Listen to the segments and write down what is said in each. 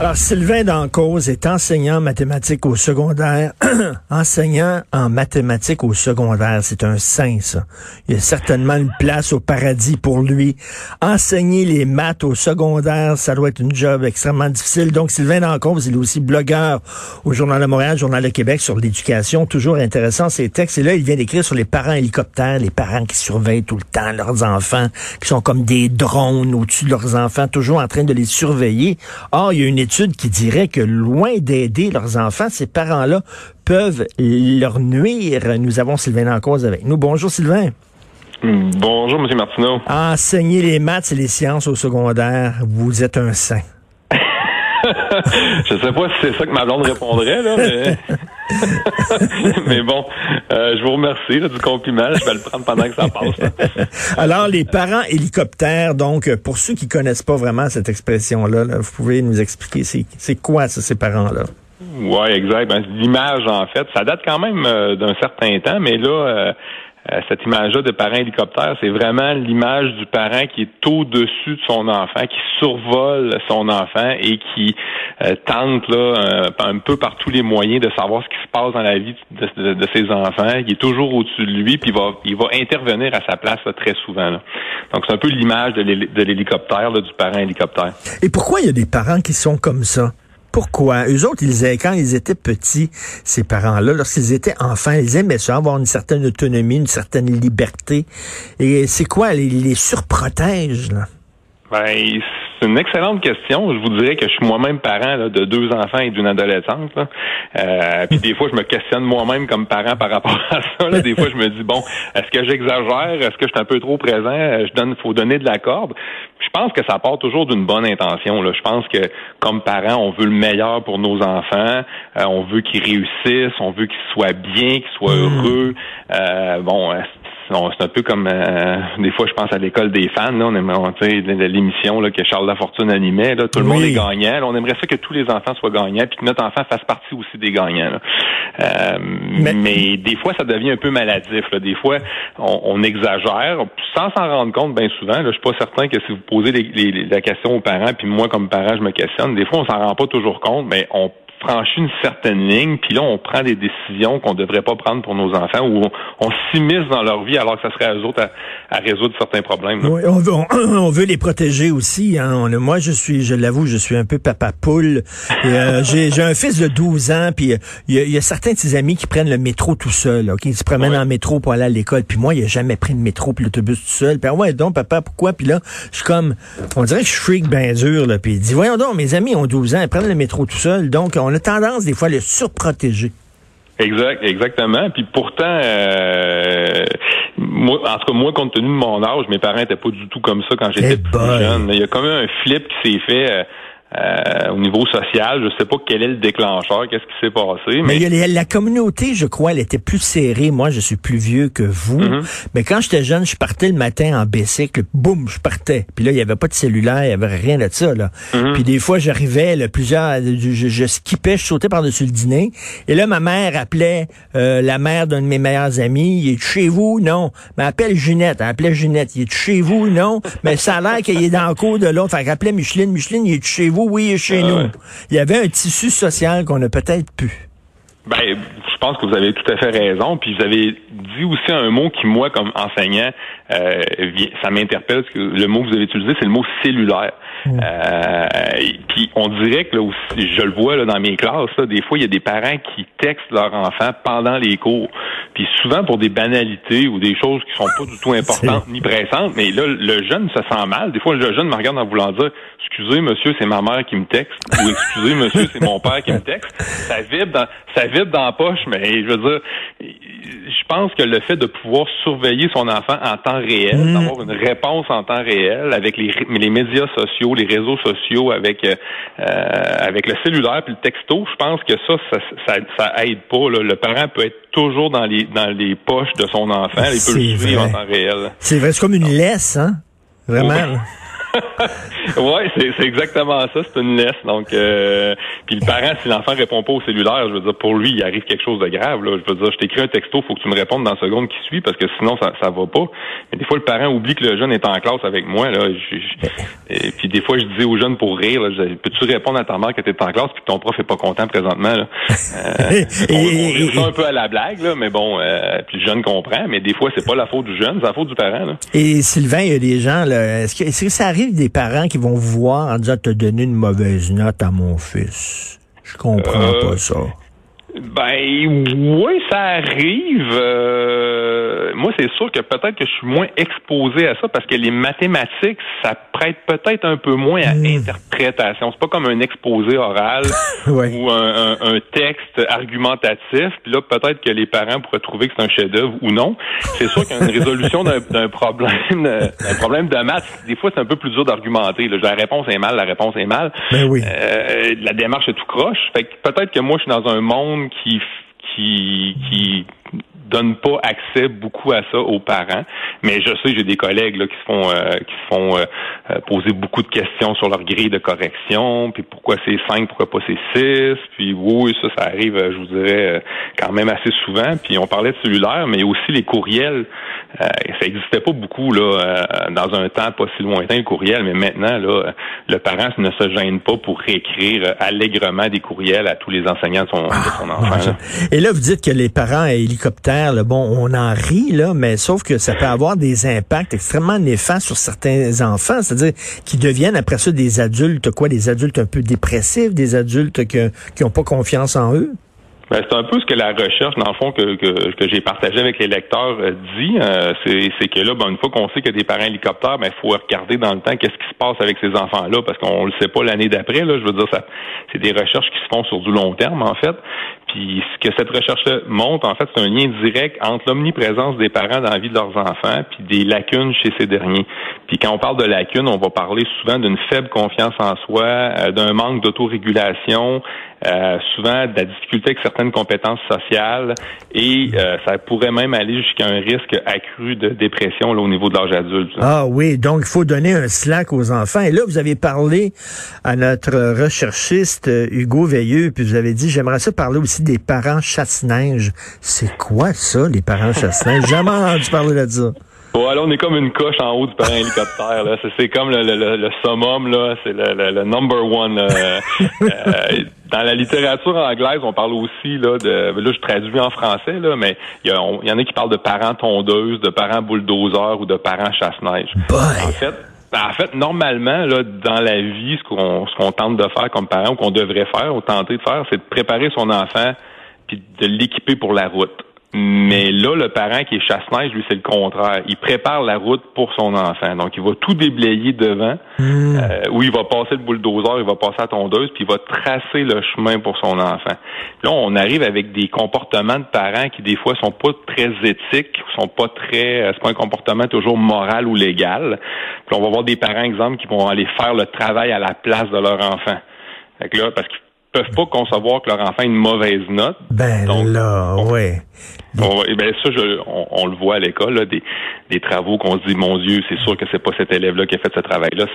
Alors, Sylvain Dancause est enseignant en mathématiques au secondaire. enseignant en mathématiques au secondaire, c'est un saint, ça. Il y a certainement une place au paradis pour lui. Enseigner les maths au secondaire, ça doit être une job extrêmement difficile. Donc, Sylvain Dancause, il est aussi blogueur au Journal de Montréal, Journal de Québec sur l'éducation. Toujours intéressant, ses textes. Et là, il vient d'écrire sur les parents hélicoptères, les parents qui surveillent tout le temps leurs enfants, qui sont comme des drones au-dessus de leurs enfants, toujours en train de les surveiller. Or, il y a une qui dirait que loin d'aider leurs enfants, ces parents-là peuvent leur nuire. Nous avons Sylvain cause avec nous. Bonjour Sylvain. Bonjour, M. Martineau. Enseigner les maths et les sciences au secondaire, vous êtes un saint. je sais pas si c'est ça que ma blonde répondrait, là, mais, mais bon, euh, je vous remercie du compliment. Je vais le prendre pendant que ça passe. Alors, les parents hélicoptères, donc, pour ceux qui connaissent pas vraiment cette expression-là, vous pouvez nous expliquer c'est quoi ça, ces parents-là? Oui, exact. Ben, L'image, en fait, ça date quand même euh, d'un certain temps, mais là, euh, euh, cette image-là de parent hélicoptère, c'est vraiment l'image du parent qui est au-dessus de son enfant, qui survole son enfant et qui euh, tente là euh, un, peu par tous les moyens de savoir ce qui se passe dans la vie de, ses enfants, qui est toujours au-dessus de lui, puis il va, il va intervenir à sa place très souvent. Donc c'est un peu l'image de l'hélicoptère, du parent hélicoptère. Et pourquoi il y a des parents qui sont comme ça? Pourquoi? Eux autres, ils, quand ils étaient petits, ces parents-là, lorsqu'ils étaient enfants, ils aimaient ça, avoir une certaine autonomie, une certaine liberté. Et c'est quoi? Les, les surprotègent, là? Ben, c'est une excellente question. Je vous dirais que je suis moi-même parent de deux enfants et d'une adolescente. Euh, puis des fois, je me questionne moi-même comme parent par rapport à ça. Des fois, je me dis bon, est-ce que j'exagère? Est-ce que je suis un peu trop présent? Je donne, faut donner de la corde. Je pense que ça part toujours d'une bonne intention. Là. Je pense que comme parent, on veut le meilleur pour nos enfants. Euh, on veut qu'ils réussissent. On veut qu'ils soient bien, qu'ils soient hmm. heureux. Euh, bon, c'est un peu comme euh, des fois je pense à l'école des fans là. On aimerait l'émission là que Charles Lafortune animait là. Tout le monde est gagnant on aimerait ça que tous les enfants soient gagnants puis que notre enfant fasse partie aussi des gagnants euh, mais... des fois ça devient un peu maladif là. des fois on, exagère sans s'en rendre compte bien souvent là, je suis pas certain que si vous posez la question aux parents puis moi comme parent je me questionne. Des fois on s'en rend pas toujours compte mais on franchit une certaine ligne, puis là, on prend des décisions qu'on ne devrait pas prendre pour nos enfants, ou on, s'immisce dans leur vie alors que ça serait à eux autres à, résoudre certains problèmes. Oui, on veut, on, veut les protéger aussi. Hein. moi, je suis, je l'avoue, je suis un peu papa poule. Euh, j'ai un fils de 12 ans, puis il y, a certains de ses amis qui prennent le métro tout seul, OK? Ils se promènent en métro pour aller à l'école, puis moi, il a jamais pris le métro puis l'autobus tout seul. Puis ah ouais, donc, papa, pourquoi? Puis là, je suis comme, on dirait que je freak bien dur, là, puis il dit, voyons donc, mes amis ont 12 ans, ils prennent le métro tout seul, donc on on a tendance des fois à le surprotéger. Exact, exactement. Puis pourtant, euh, moi, en tout cas, moi, compte tenu de mon âge, mes parents étaient pas du tout comme ça quand j'étais eh plus jeune. Il y a quand même un flip qui s'est fait. Euh, euh, au niveau social, je sais pas quel est le déclencheur, qu'est-ce qui s'est passé. Mais, la communauté, je crois, elle était plus serrée. Moi, je suis plus vieux que vous. Mhm. Mais quand j'étais jeune, je partais le matin en bicycle, boum, je partais. Puis là, il y avait pas de cellulaire, il y avait rien de ça. Là. Mhm. Puis des fois, j'arrivais, plusieurs, je, je, skippais, je sautais par-dessus le dîner. Et là, ma mère appelait euh, la mère d'un de mes meilleurs amis. Il est chez vous? Non. Mais appelle Ginette. Elle appelait Ginette. Il est chez vous? Non. Mais ça a l'air qu'il est dans le cours de l'autre. Fait qu'elle appelait Micheline. Micheline, il est chez vous? Oui, chez nous. Il y avait un tissu social qu'on n'a peut-être plus. Ben, je pense que vous avez tout à fait raison. Puis vous avez dit aussi un mot qui, moi, comme enseignant, euh, ça m'interpelle. Parce que le mot que vous avez utilisé, c'est le mot cellulaire. Euh, puis on dirait que là aussi, je le vois là, dans mes classes, là, des fois, il y a des parents qui textent leurs enfants pendant les cours. Puis souvent pour des banalités ou des choses qui sont pas du tout importantes ni pressantes. Mais là, le jeune se sent mal. Des fois, le jeune me regarde en voulant dire Excusez, monsieur, c'est ma mère qui me texte ou excusez, monsieur, c'est mon père qui me texte. Ça vibre dans ça vibre dans la poche, mais je veux dire je pense que le fait de pouvoir surveiller son enfant en temps réel, mm. d'avoir une réponse en temps réel avec les, les médias sociaux, les réseaux sociaux, avec euh, avec le cellulaire puis le texto, je pense que ça, ça, ça, aide pas. Le parent peut être toujours dans les dans les poches de son enfant, il peut le suivre en temps réel. C'est vrai, c'est comme une laisse, hein? Vraiment. ouais, c'est, c'est exactement ça. C'est une laisse. Donc, euh, puis le parent, si l'enfant répond pas au cellulaire, je veux dire, pour lui, il arrive quelque chose de grave. Là. Je veux dire, je t'écris un texto, faut que tu me répondes dans la seconde qui suit, parce que sinon, ça, ça va pas. Mais des fois, le parent oublie que le jeune est en classe avec moi. Là. et puis des fois, je disais aux jeunes pour rire, peux-tu répondre à ta mère que tu es en classe, puis ton prof est pas content présentement. Là? Euh, on, on, un peu à la blague, là, mais bon, euh, puis le jeune comprend. Mais des fois, c'est pas la faute du jeune, c'est la faute du parent. Là. Et Sylvain, il y a des gens, là, est-ce que, est-ce que ça arrive des parents qui vont vous voir en disant te donner une mauvaise note à mon fils? Je comprends euh, pas ça. Ben oui, ça arrive. Euh, moi, c'est sûr que peut-être que je suis moins exposé à ça parce que les mathématiques, ça prête peut-être un peu moins à hmm. interprétation. C'est pas comme un exposé oral ou un, texte argumentatif. Puis là, peut-être que les parents pourraient trouver que c'est un chef-d'œuvre ou non. C'est sûr qu'il y a une résolution d'un problème, d'un problème de maths. Des fois, c'est un peu plus dur d'argumenter. La réponse est mal, la réponse est mal. Ben oui. Euh, la démarche est tout croche. Fait que peut-être que moi, je suis dans un monde qui qui qui donne pas accès beaucoup à ça aux parents. Mais je sais, j'ai des collègues là, qui se font euh, qui se font euh, euh, poser beaucoup de questions sur leur grille de correction, puis pourquoi c'est 5, pourquoi pas c'est 6, puis oui, ça, ça arrive, je vous dirais, quand même assez souvent. Puis on parlait de cellulaire, mais aussi les courriels. ça n'existait pas beaucoup là dans un temps pas si lointain le courriel, mais maintenant là, le parent ne se gêne pas pour réécrire allègrement des courriels à tous les enseignants de son, de son enfant. Et là, vous dites que les parents hélicoptèrent bon, on en rit, là, mais sauf que ça peut avoir des impacts extrêmement néfastes sur certains enfants, c'est-à-dire qui deviennent après ça des adultes, quoi, des adultes un peu dépressifs, des adultes qui n'ont pas confiance en eux? Ben, c'est un peu ce que la recherche, dans le fond, que, que, que j'ai partagé avec les lecteurs euh, dit. Euh, c'est que là, ben, une fois qu'on sait a des parents hélicoptères, ben, faut regarder dans le temps qu'est-ce qui se passe avec ces enfants-là, parce qu'on le sait pas l'année d'après. Là, je veux dire, ça, c'est des recherches qui se font sur du long terme, en fait. Puis ce que cette recherche-là montre, en fait, c'est un lien direct entre l'omniprésence des parents dans la vie de leurs enfants, puis des lacunes chez ces derniers. Puis quand on parle de lacunes, on va parler souvent d'une faible confiance en soi, euh, d'un manque d'autorégulation, euh, souvent de la difficulté avec certaines compétences sociales et euh, ça pourrait même aller jusqu'à un risque accru de dépression là, au niveau de l'âge adulte. Ah oui, donc il faut donner un slack aux enfants. Et là, vous avez parlé à notre recherchiste euh, Hugo Veilleux, puis vous avez dit, j'aimerais ça parler aussi des parents chasse-neige. C'est quoi ça, les parents chasse-neige? Jamais entendu parler de ça. Bon, là, on est comme une coche en haut du parent hélicoptère. Là. C'est, comme le, le, le, summum, là. C'est le, le, number one. Euh, dans la littérature anglaise, on parle aussi là de. Là, je traduis en français là, mais il y, y, en a qui parlent de parents tondeuses, de parents bulldozers ou de parents chasse-neige. En fait, ben, en fait, normalement, là, dans la vie, ce qu'on ce qu'on tente de faire comme parent ou qu'on devrait faire ou tenter de faire, c'est de préparer son enfant puis de l'équiper pour la route. Mais là, le parent qui est chasse-neige, lui, c'est le contraire. Il prépare la route pour son enfant. Donc, il va tout déblayer devant, hmm. euh, où il va passer le bulldozer, il va passer la tondeuse, puis il va tracer le chemin pour son enfant. Là, on arrive avec des comportements de parents qui, des fois, sont pas très éthiques, sont pas très... Euh, c'est pas un comportement toujours moral ou légal. Puis on va voir des parents, exemple, qui vont aller faire le travail à la place de leur enfant. Fait là, parce qu'ils peuvent pas concevoir que leur enfant ait une mauvaise note. Ben là, ouais. On, ben ça, je, on, le voit à l'école, des, des travaux qu'on se dit, mon Dieu, c'est sûr que c'est pas cet élève-là qui a fait ce travail-là,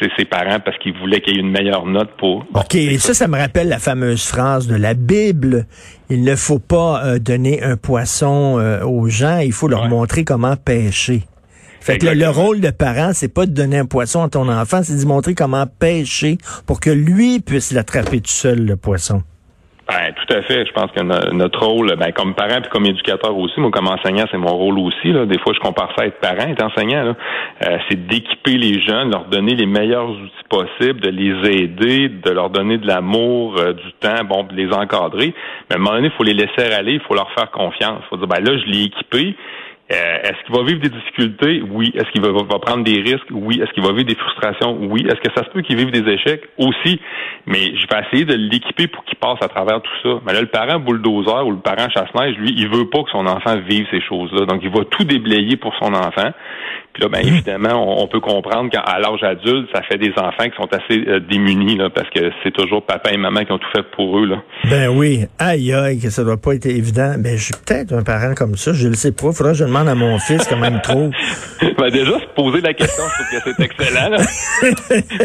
c'est ses parents parce qu'ils voulaient qu'il y ait une meilleure note pour. OK, et ça, ça me rappelle la fameuse phrase de la Bible. Il ne faut pas euh, donner un poisson euh, aux gens, il faut leur montrer comment pêcher. Fait que le, rôle de parent, c'est pas de donner un poisson à ton enfant, c'est de montrer comment pêcher pour que lui puisse l'attraper tout seul, le poisson. Ben, tout à fait. Je pense que notre rôle, ben, comme parent puis comme éducateur aussi, moi comme enseignant, c'est mon rôle aussi. Là. Des fois, je compare ça à être parent, être enseignant. Euh, c'est d'équiper les jeunes, leur donner les meilleurs outils possibles, de les aider, de leur donner de l'amour, euh, du temps, bon, de les encadrer. Mais à un moment donné, il faut les laisser aller, il faut leur faire confiance. Il faut dire, ben là, je l'ai équipé. Euh, est-ce qu'il va vivre des difficultés? Oui. Est-ce qu'il va, prendre des risques? Oui. Est-ce qu'il va vivre des frustrations? Oui. Est-ce que ça se peut qu'il vive des échecs? Aussi. Mais je vais essayer de l'équiper pour qu'il passe à travers tout ça. Mais là, le parent bulldozer ou le parent chasse-neige, lui, il veut pas que son enfant vive ces choses-là. Donc, il va tout déblayer pour son enfant. Puis là, ben, mmh. évidemment, on, peut comprendre qu'à l'âge adulte, ça fait des enfants qui sont assez euh, démunis, là, parce que c'est toujours papa et maman qui ont tout fait pour eux, là. Ben oui. Aïe, aïe, que ça doit pas être évident. Ben, je suis peut-être un parent comme ça. Je le sais pas. Faudra que je demande à mon fils comment il me trouve. Ben déjà, se poser la question, je trouve que c'est excellent. là.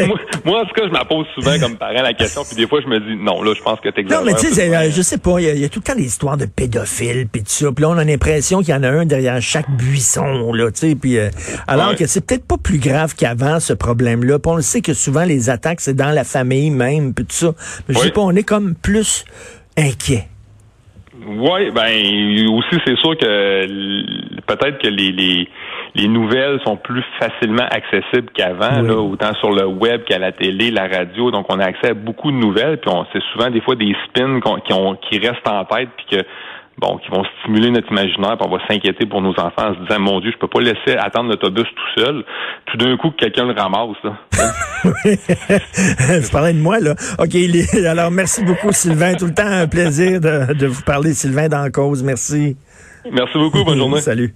moi, moi, en tout cas, je me la pose souvent comme parent la question, puis des fois, je me dis, non, là, je pense que t'exagères. Non, mais tu sais, euh, je sais pas, il y, a- il y a tout le temps des histoires de pédophiles puis tout ça. Puis là, on a l'impression qu'il y en a un derrière chaque buisson, là, tu sais. Puis euh, alors Ouais. que c'est peut-être pas plus grave qu'avant ce problème-là. Puis on le sait que souvent les attaques c'est dans la famille même puis tout ça. Mais je sais pas, on est comme plus inquiet. Oui, ben aussi c'est sûr que peut-être que les, les les nouvelles sont plus facilement accessibles qu'avant, Oui. là, autant sur le web qu'à la télé, la radio. Donc on a accès à beaucoup de nouvelles, puis on c'est souvent des fois des spins qu'on- qui ont qui restent en tête, puis que bon, qui vont stimuler notre imaginaire, puis on va s'inquiéter pour nos enfants en se disant mon Dieu, je peux pas laisser attendre l'autobus tout seul. Tout d'un coup, que quelqu'un le ramasse. Là. tu parlais de moi, là. OK, alors merci beaucoup, Sylvain. Tout le temps un plaisir de, de vous parler, Sylvain, dans la cause. Merci. Merci beaucoup, bonne journée. Salut.